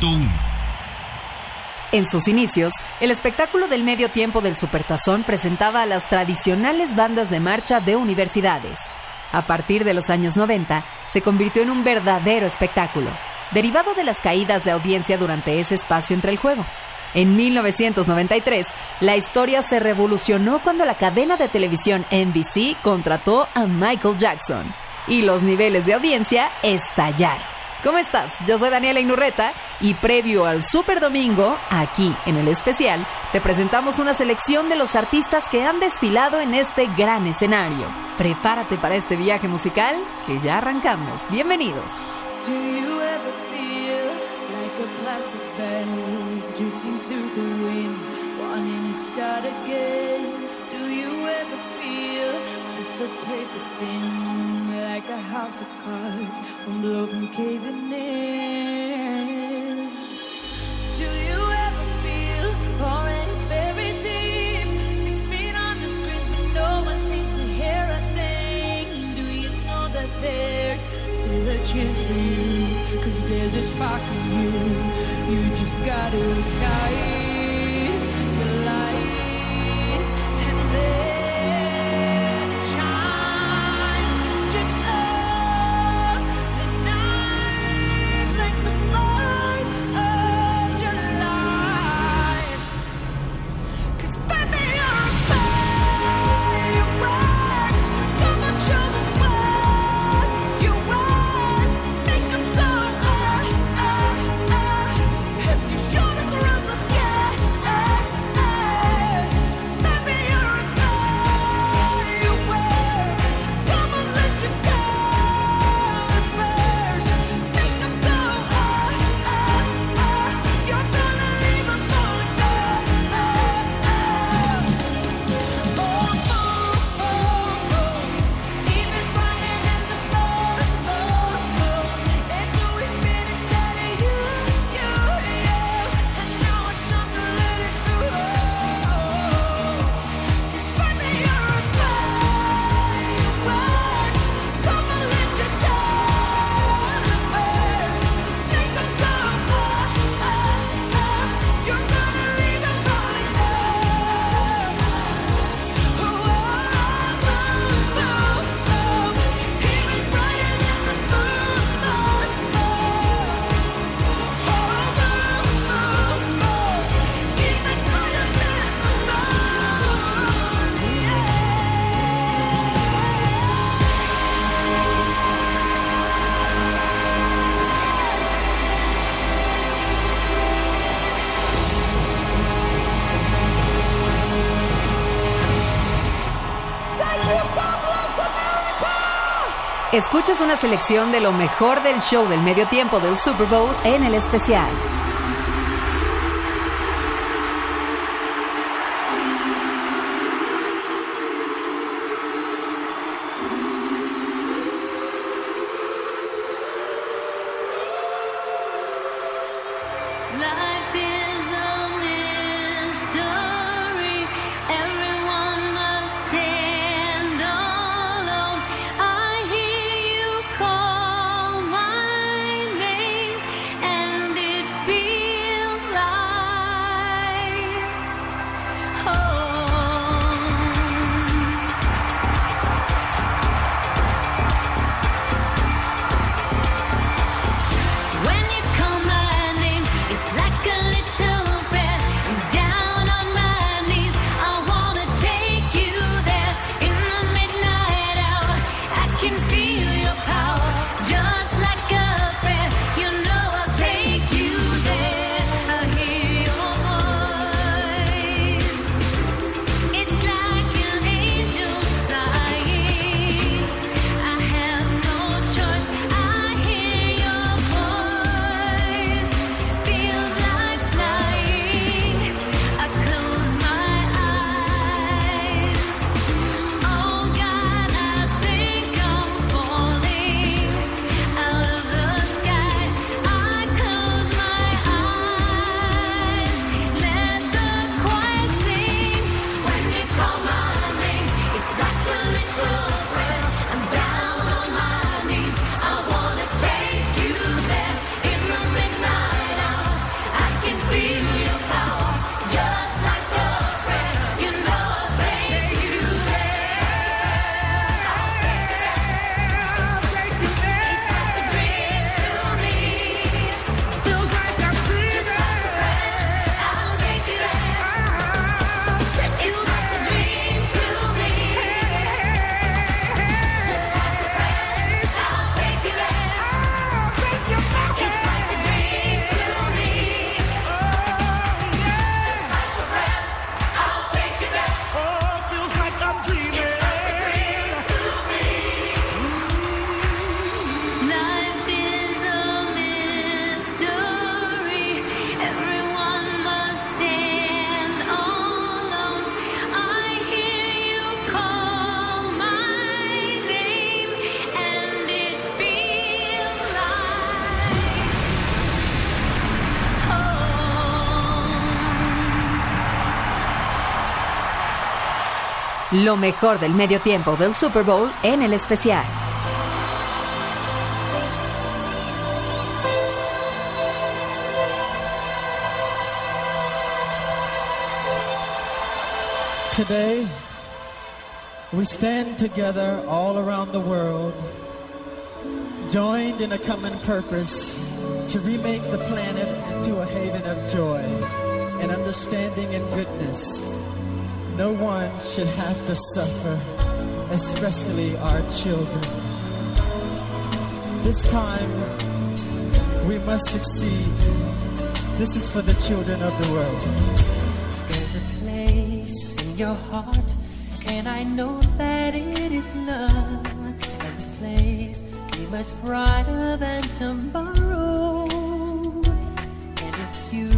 100.1. En sus inicios, el espectáculo del medio tiempo del Supertazón presentaba a las tradicionales bandas de marcha de universidades. A partir de los años 90, se convirtió en un verdadero espectáculo, derivado de las caídas de audiencia durante ese espacio entre el juego. En 1993, la historia se revolucionó cuando la cadena de televisión NBC contrató a Michael Jackson y los niveles de audiencia estallaron. ¿Cómo estás? Yo soy Daniela Inurreta y previo al Super Domingo, aquí en el especial, te presentamos una selección de los artistas que han desfilado en este gran escenario. Prepárate para este viaje musical que ya arrancamos. Bienvenidos. Do you ever feel blow from caving in? Do you ever feel already buried deep, six feet but no one seems to hear a thing? Do you know that there's still a chance for you? Cause there's a spark in you. You just gotta guide Escuchas una selección de lo mejor del show del medio tiempo del Super Bowl en el especial. Lo mejor del medio tiempo del Super Bowl en el especial. Today, we stand together all around the world, joined in a common purpose to remake the planet into a haven of joy and understanding and goodness. No one should have to suffer, especially our children. This time, we must succeed. This is for the children of the world. There's a place in your heart, and I know that it is love. And place be much brighter than tomorrow. And if you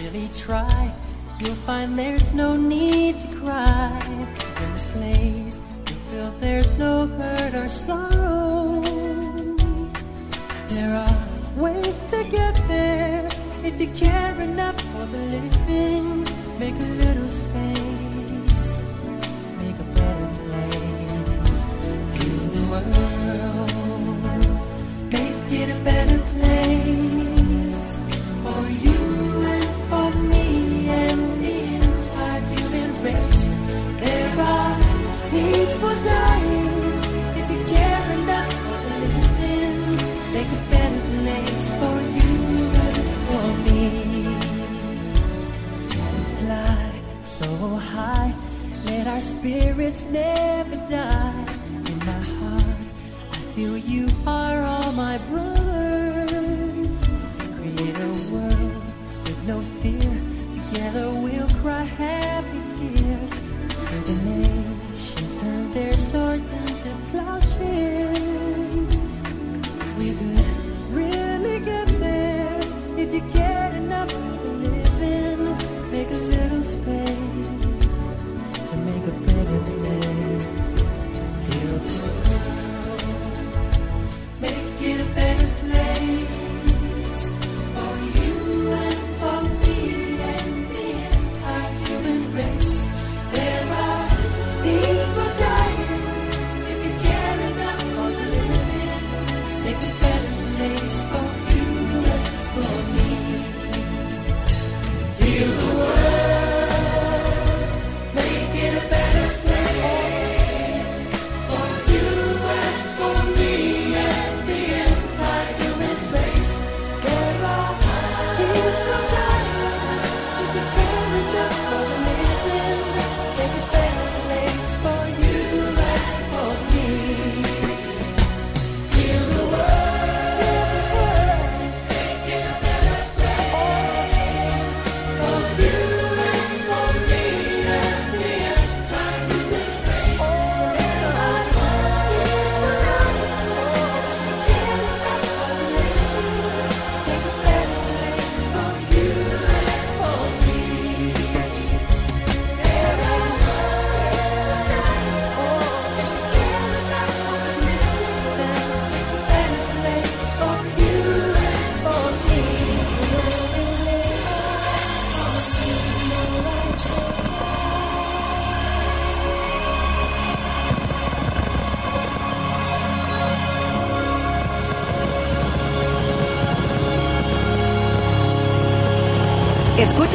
really try, you'll find there's no need to cry. In the place you feel there's no hurt or sorrow. There are ways to get there if you care enough for the living. Make a little space, spirits never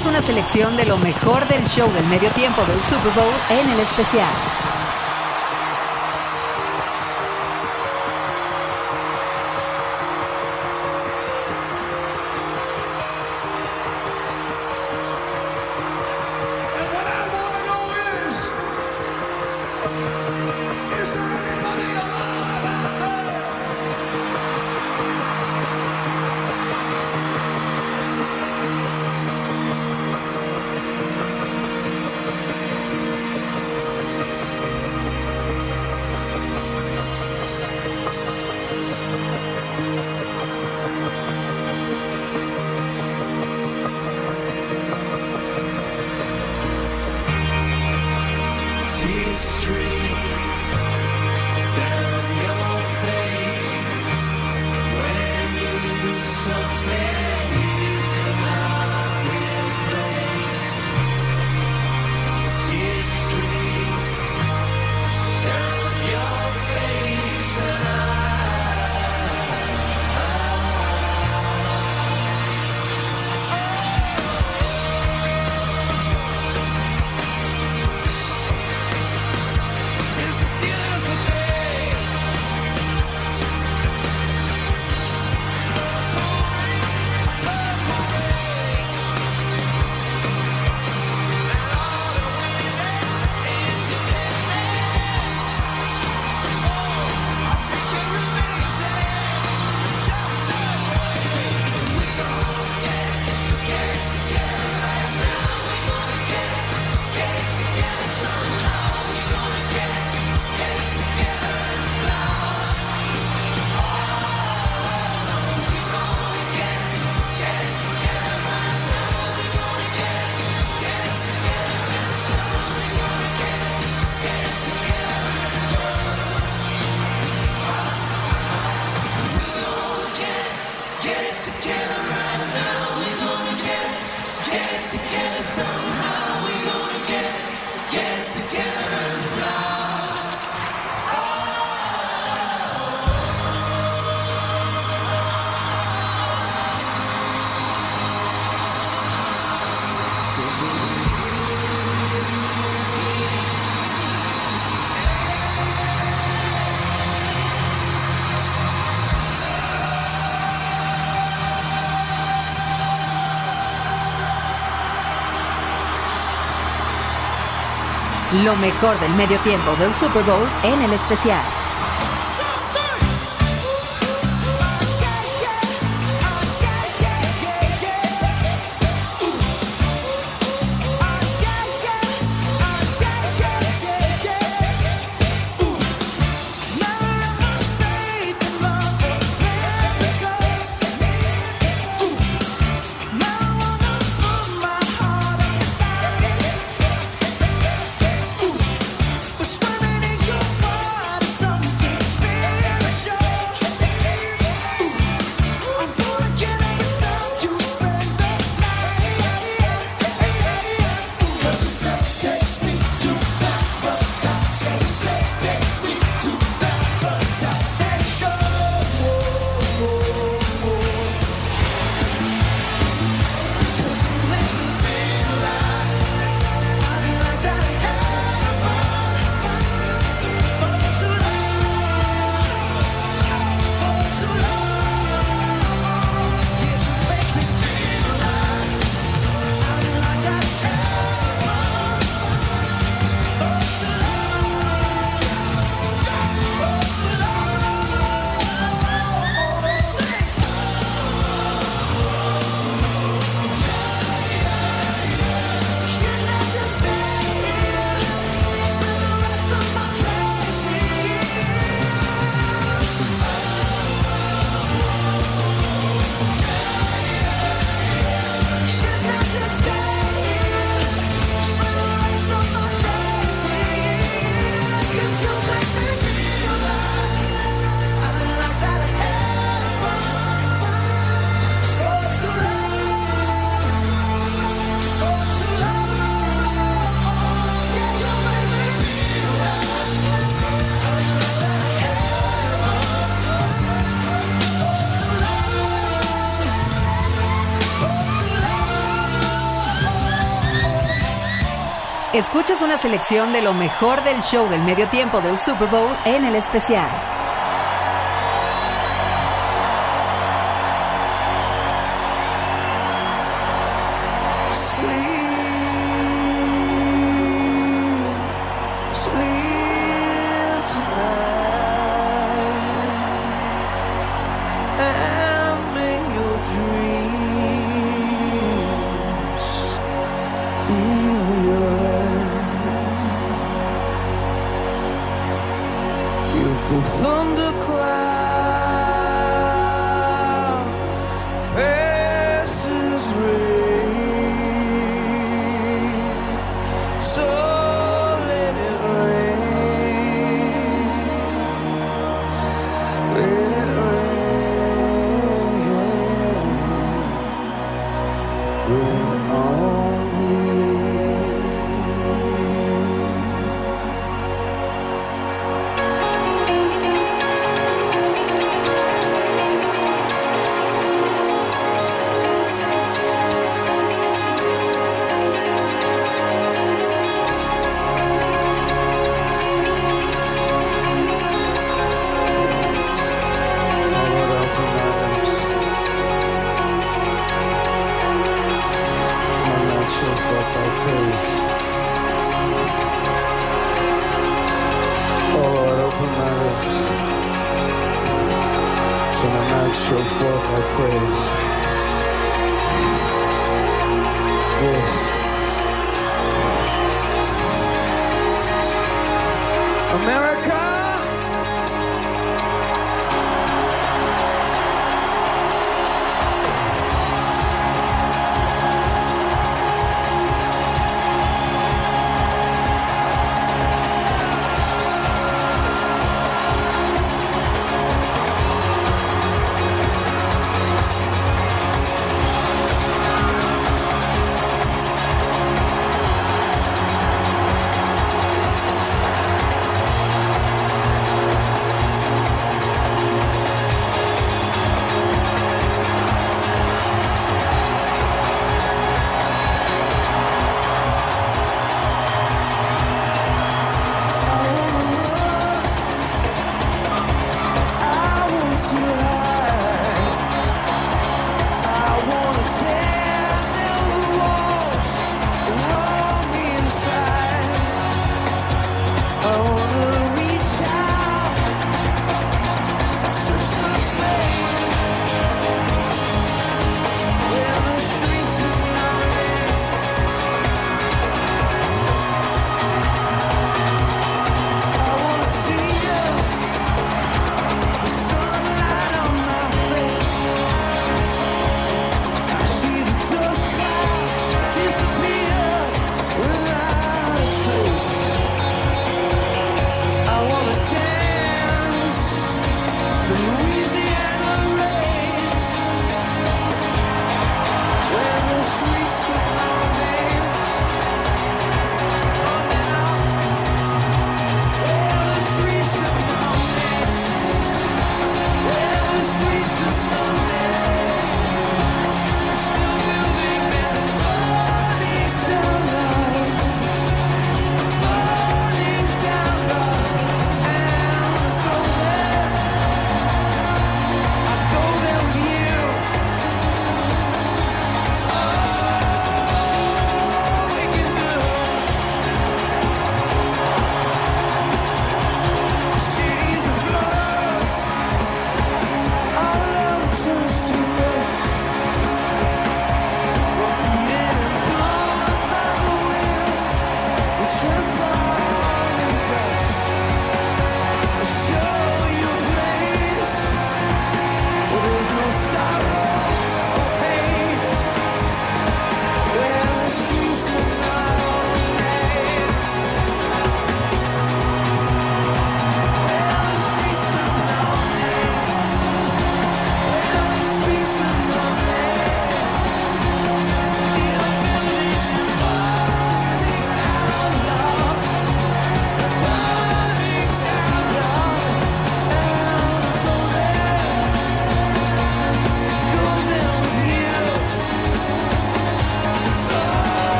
Escuchas una selección de lo mejor del show del medio tiempo del Super Bowl en el especial. Lo mejor del medio tiempo del Super Bowl en el especial. Escuchas una selección de lo mejor del show del medio tiempo del Super Bowl en el especial.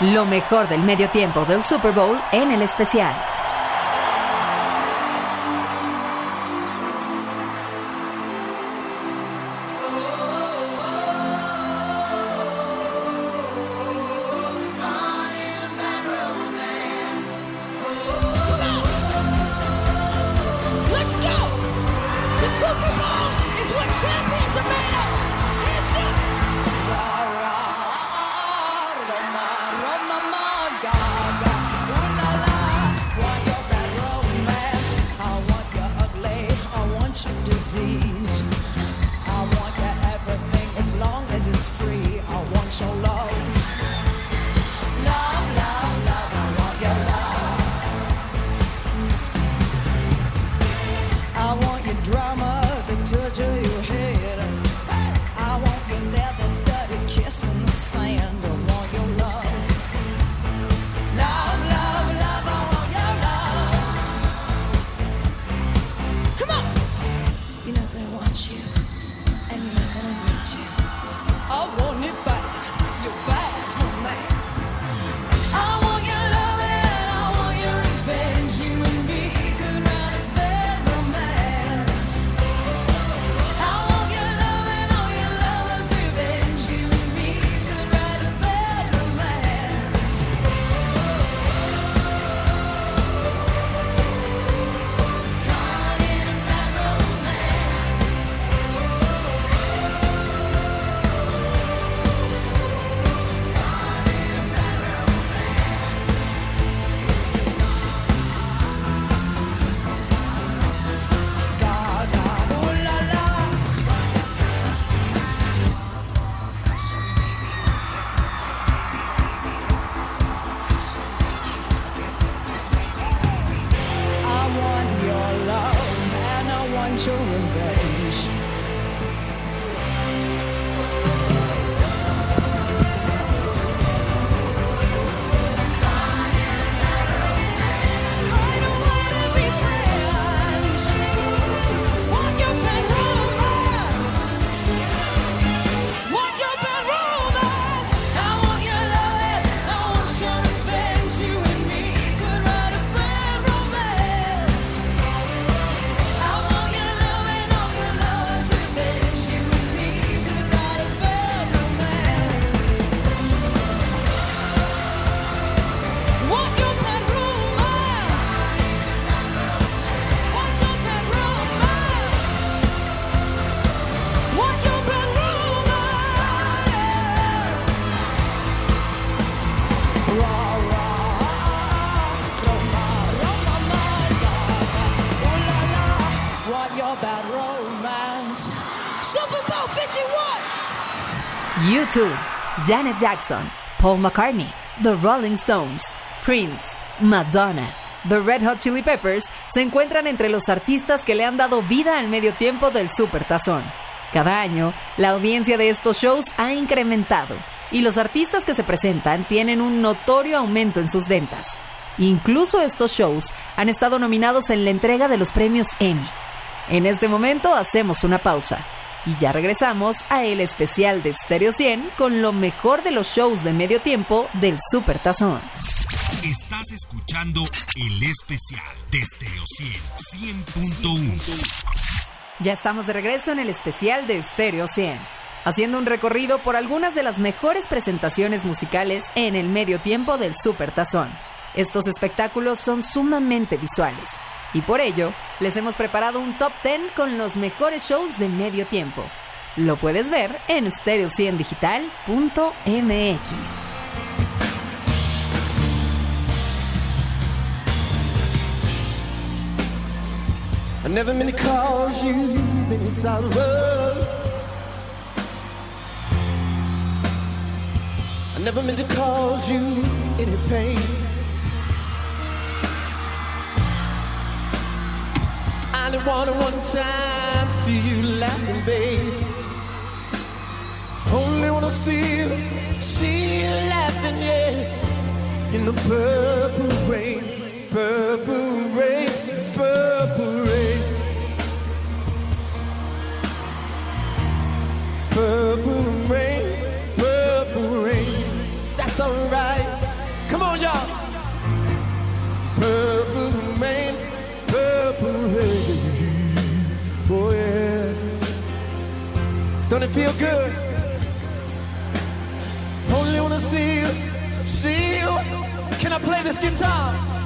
Lo mejor del medio tiempo del Super Bowl en el especial. Janet Jackson, Paul McCartney, The Rolling Stones, Prince, Madonna, The Red Hot Chili Peppers se encuentran entre los artistas que le han dado vida al medio tiempo del Supertazón. Cada año, la audiencia de estos shows ha incrementado y los artistas que se presentan tienen un notorio aumento en sus ventas. Incluso estos shows han estado nominados en la entrega de los premios Emmy. En este momento hacemos una pausa y ya regresamos a el especial de Stereo 100 con lo mejor de los shows de medio tiempo del Supertazón. Estás escuchando el especial de Stereo 100, 100.1. Ya estamos de regreso en el especial de Stereo 100, haciendo un recorrido por algunas de las mejores presentaciones musicales en el medio tiempo del Supertazón. Estos espectáculos son sumamente visuales y por ello les hemos preparado un top 10 con los mejores shows de medio tiempo. Lo puedes ver en stereo100digital.mx. I never meant never meant to cause you any pain. I only wanna one time see you laughing, babe. Only wanna see you, see you laughing, yeah. In the purple rain, purple rain, purple rain. Purple rain, purple rain. That's alright. Come on, y'all. Purple feel good. Only wanna see you, see you. Can I play this guitar?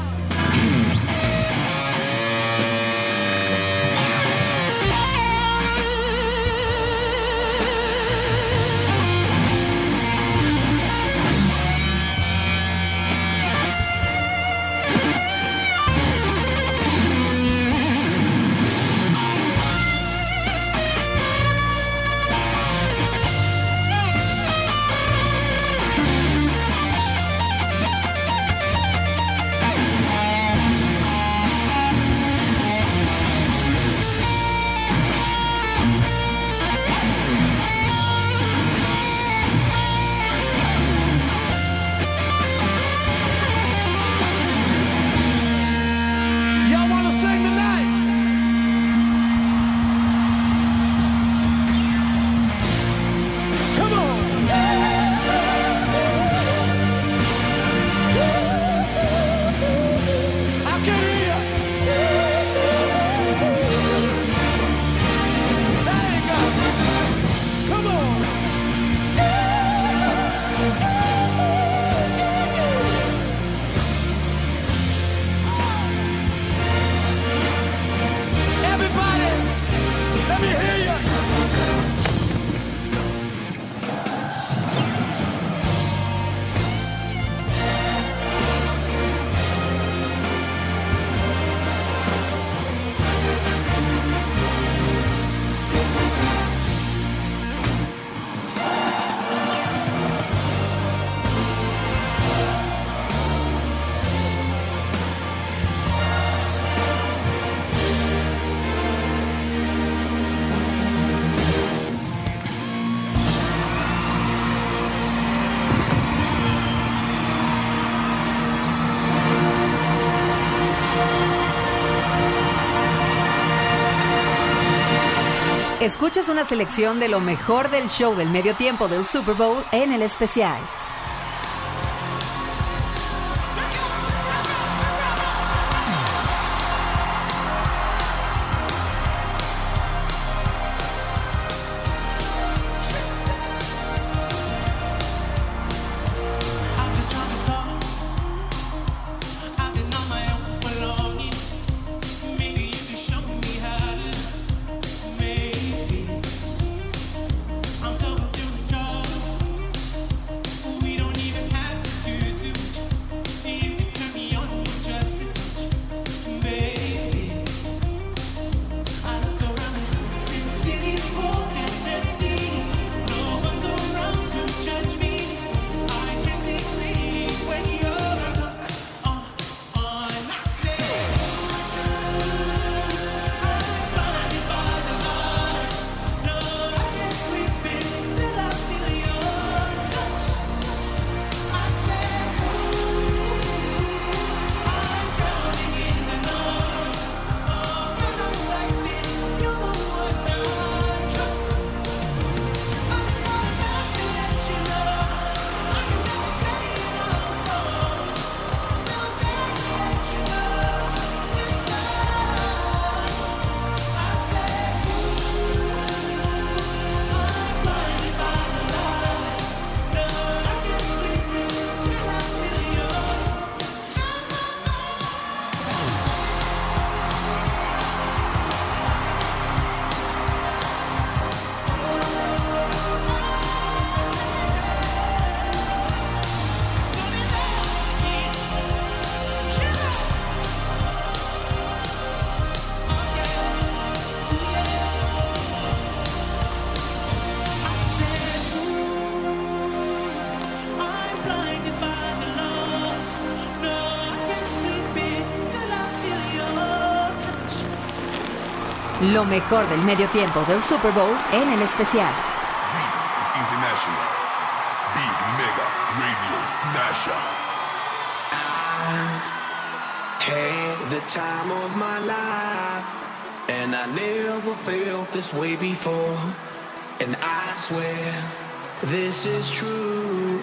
Escuchas una selección de lo mejor del show del medio tiempo del Super Bowl en el especial. Lo mejor del medio tiempo del Super Bowl en el especial. This is International Big Mega Radio Smasher. I had the time of my life, and I never felt this way before. And I swear this is true,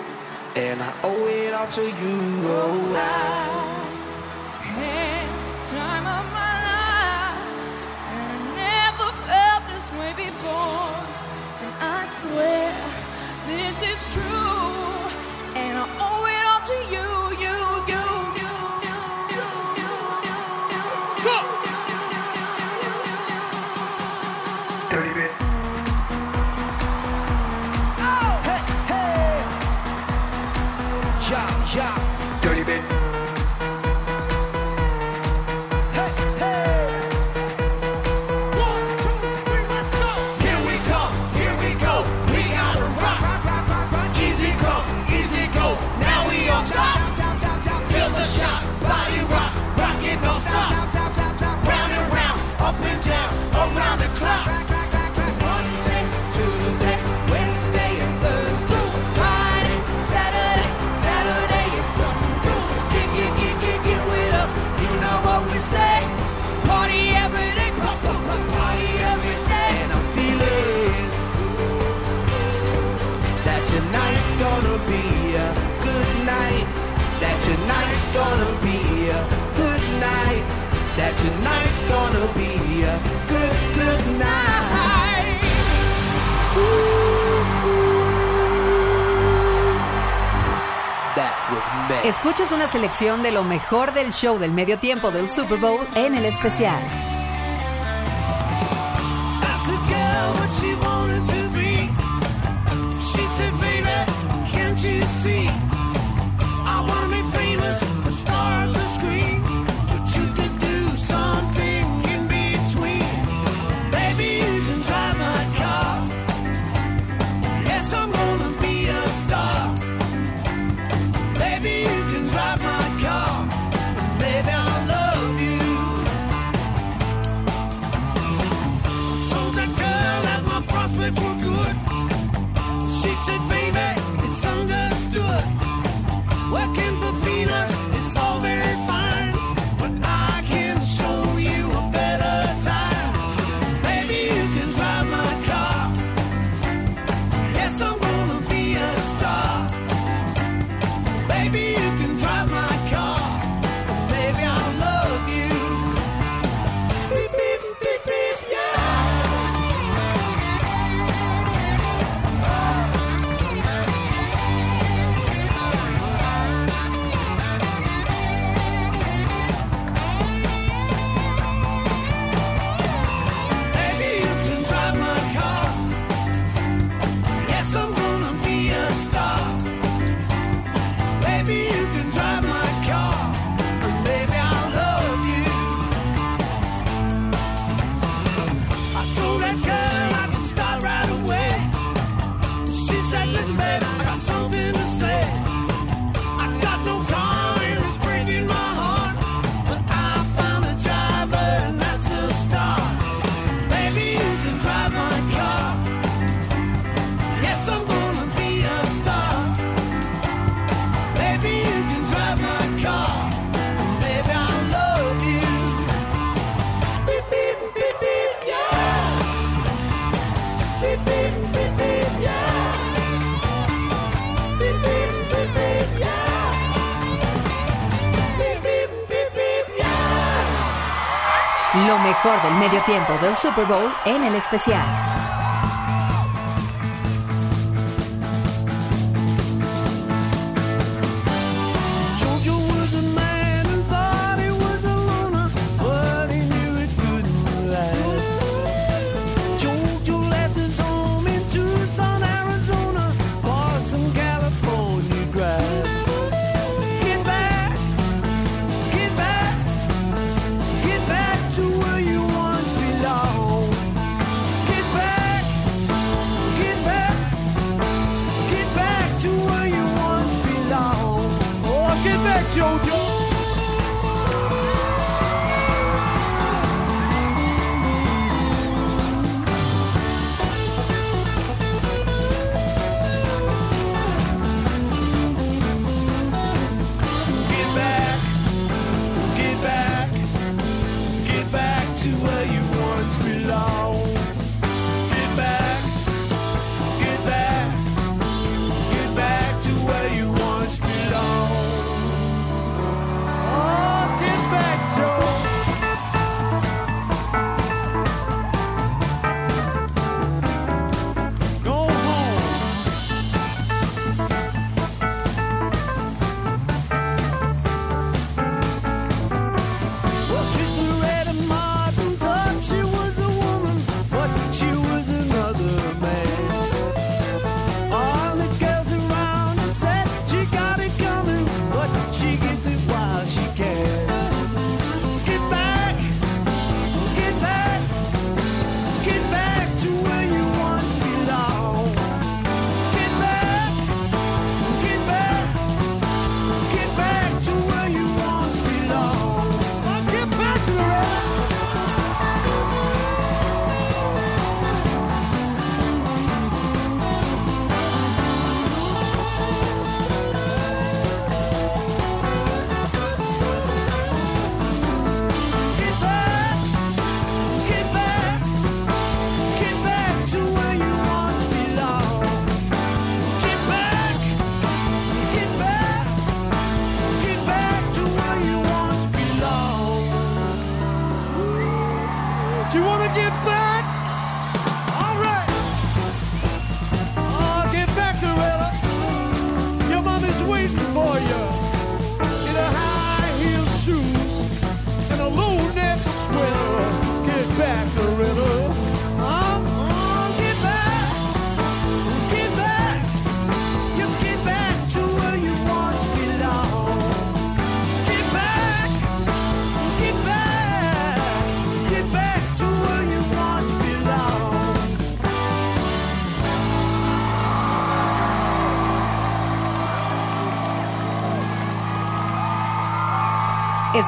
and I owe it all to you. Oh, swear this is true. de lo mejor del show del medio tiempo del Super Bowl en el especial. Lo mejor del medio tiempo del Super Bowl en el especial.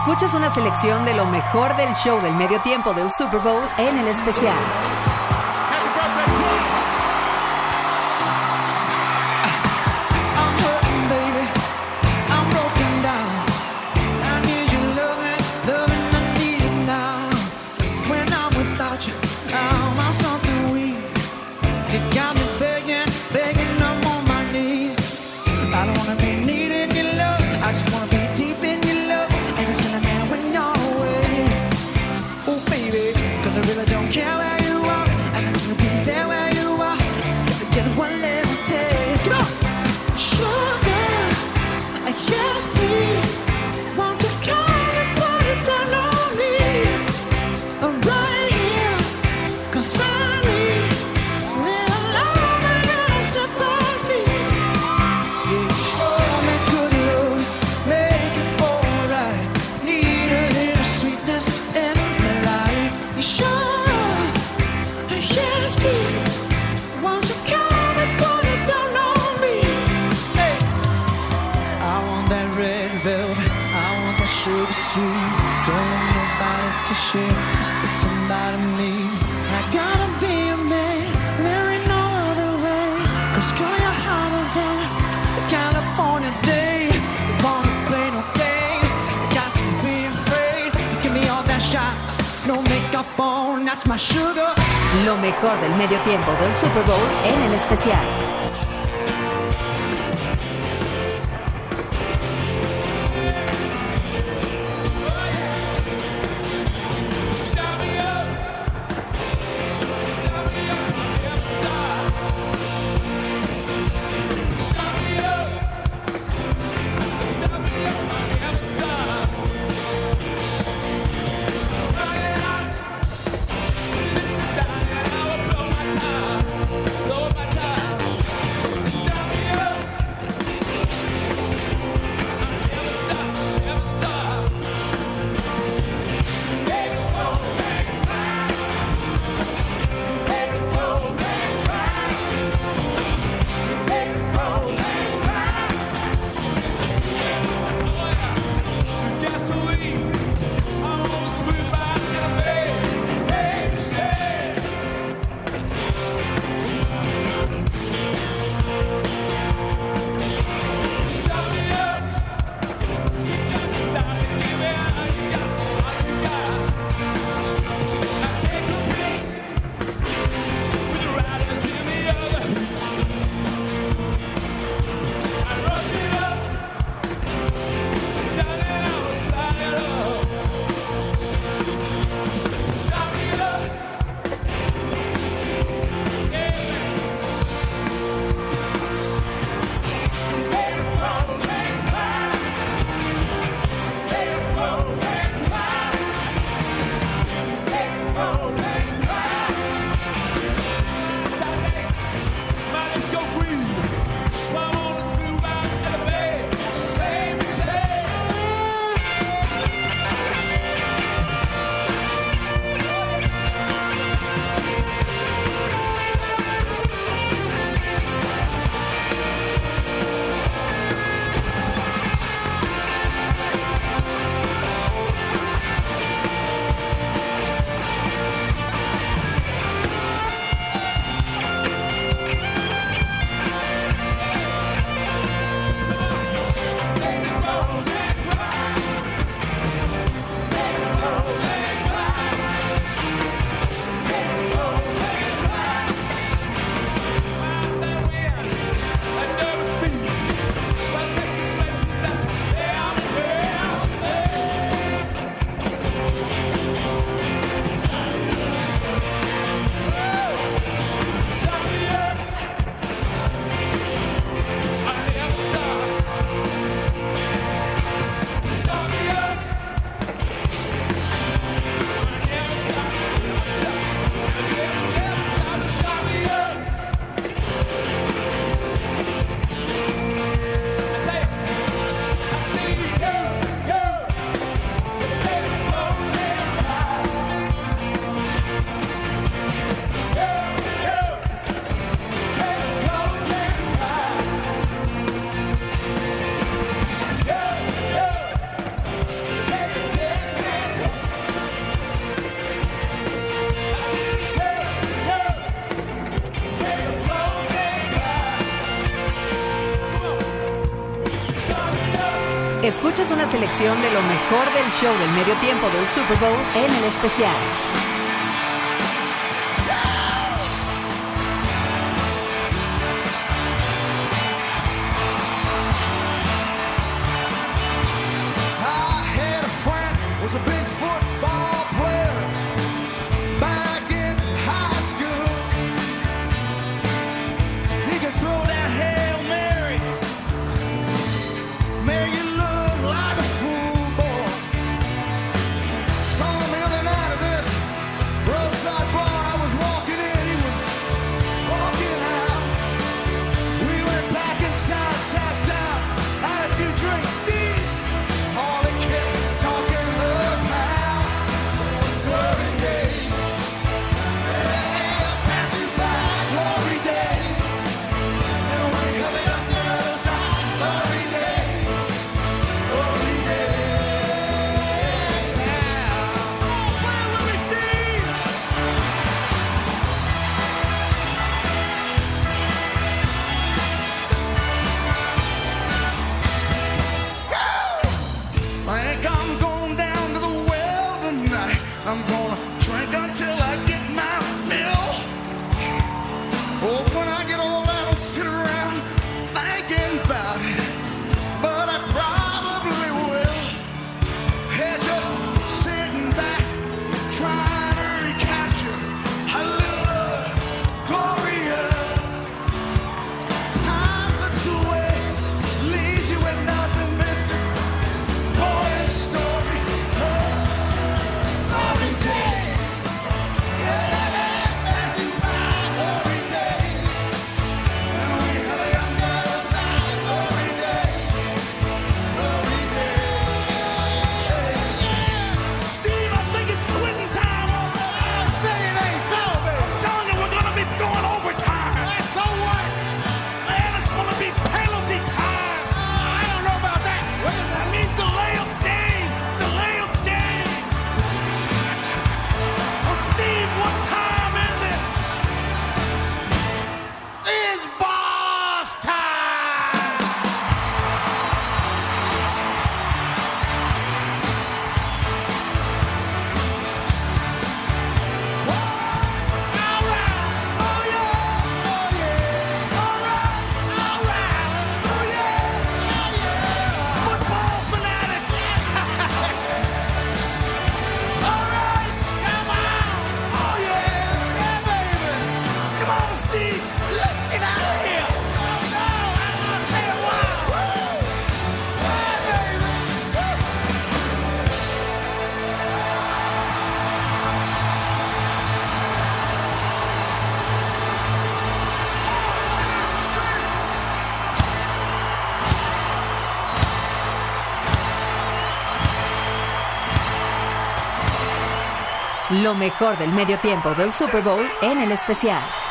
Escuchas una selección de lo mejor del show del medio tiempo del Super Bowl en el especial. Don't me. I gotta be a man, there ain't no other way. Be afraid. Give me all that no on, that's my. Lo mejor del medio tiempo del Super Bowl en el especial. una selección de lo mejor del show del medio tiempo del Super Bowl en el especial. Lo mejor del medio tiempo del Super Bowl en el especial.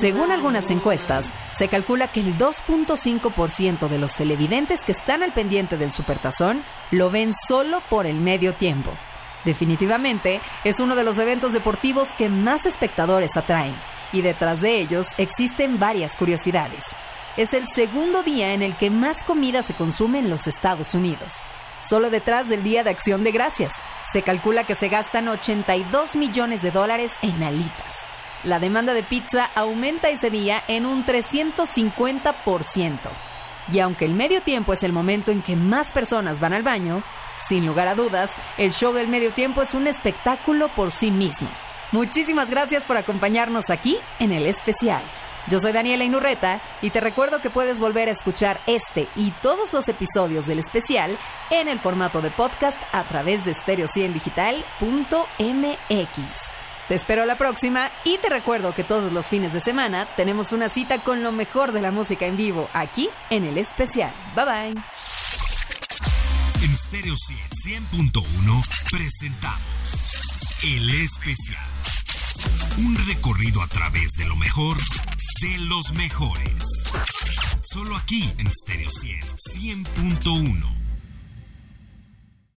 Según algunas encuestas, se calcula que el 2.5% de los televidentes que están al pendiente del Supertazón lo ven solo por el medio tiempo. Definitivamente es uno de los eventos deportivos que más espectadores atraen, y detrás de ellos existen varias curiosidades. Es el segundo día en el que más comida se consume en los Estados Unidos. Solo detrás del Día de Acción de Gracias, se calcula que se gastan 82 millones de dólares en alitas. La demanda de pizza aumenta ese día en un 350%. Y aunque el medio tiempo es el momento en que más personas van al baño, sin lugar a dudas, el show del medio tiempo es un espectáculo por sí mismo. Muchísimas gracias por acompañarnos aquí en el especial. Yo soy Daniela Inurreta y te recuerdo que puedes volver a escuchar este y todos los episodios del especial en el formato de podcast a través de estereociendigital.mx. Te espero la próxima y te recuerdo que todos los fines de semana tenemos una cita con lo mejor de la música en vivo aquí en el especial. Bye bye. En Stereo 100.1 presentamos El Especial. Un recorrido a través de lo mejor de los mejores. Solo aquí en Stereo 100.1.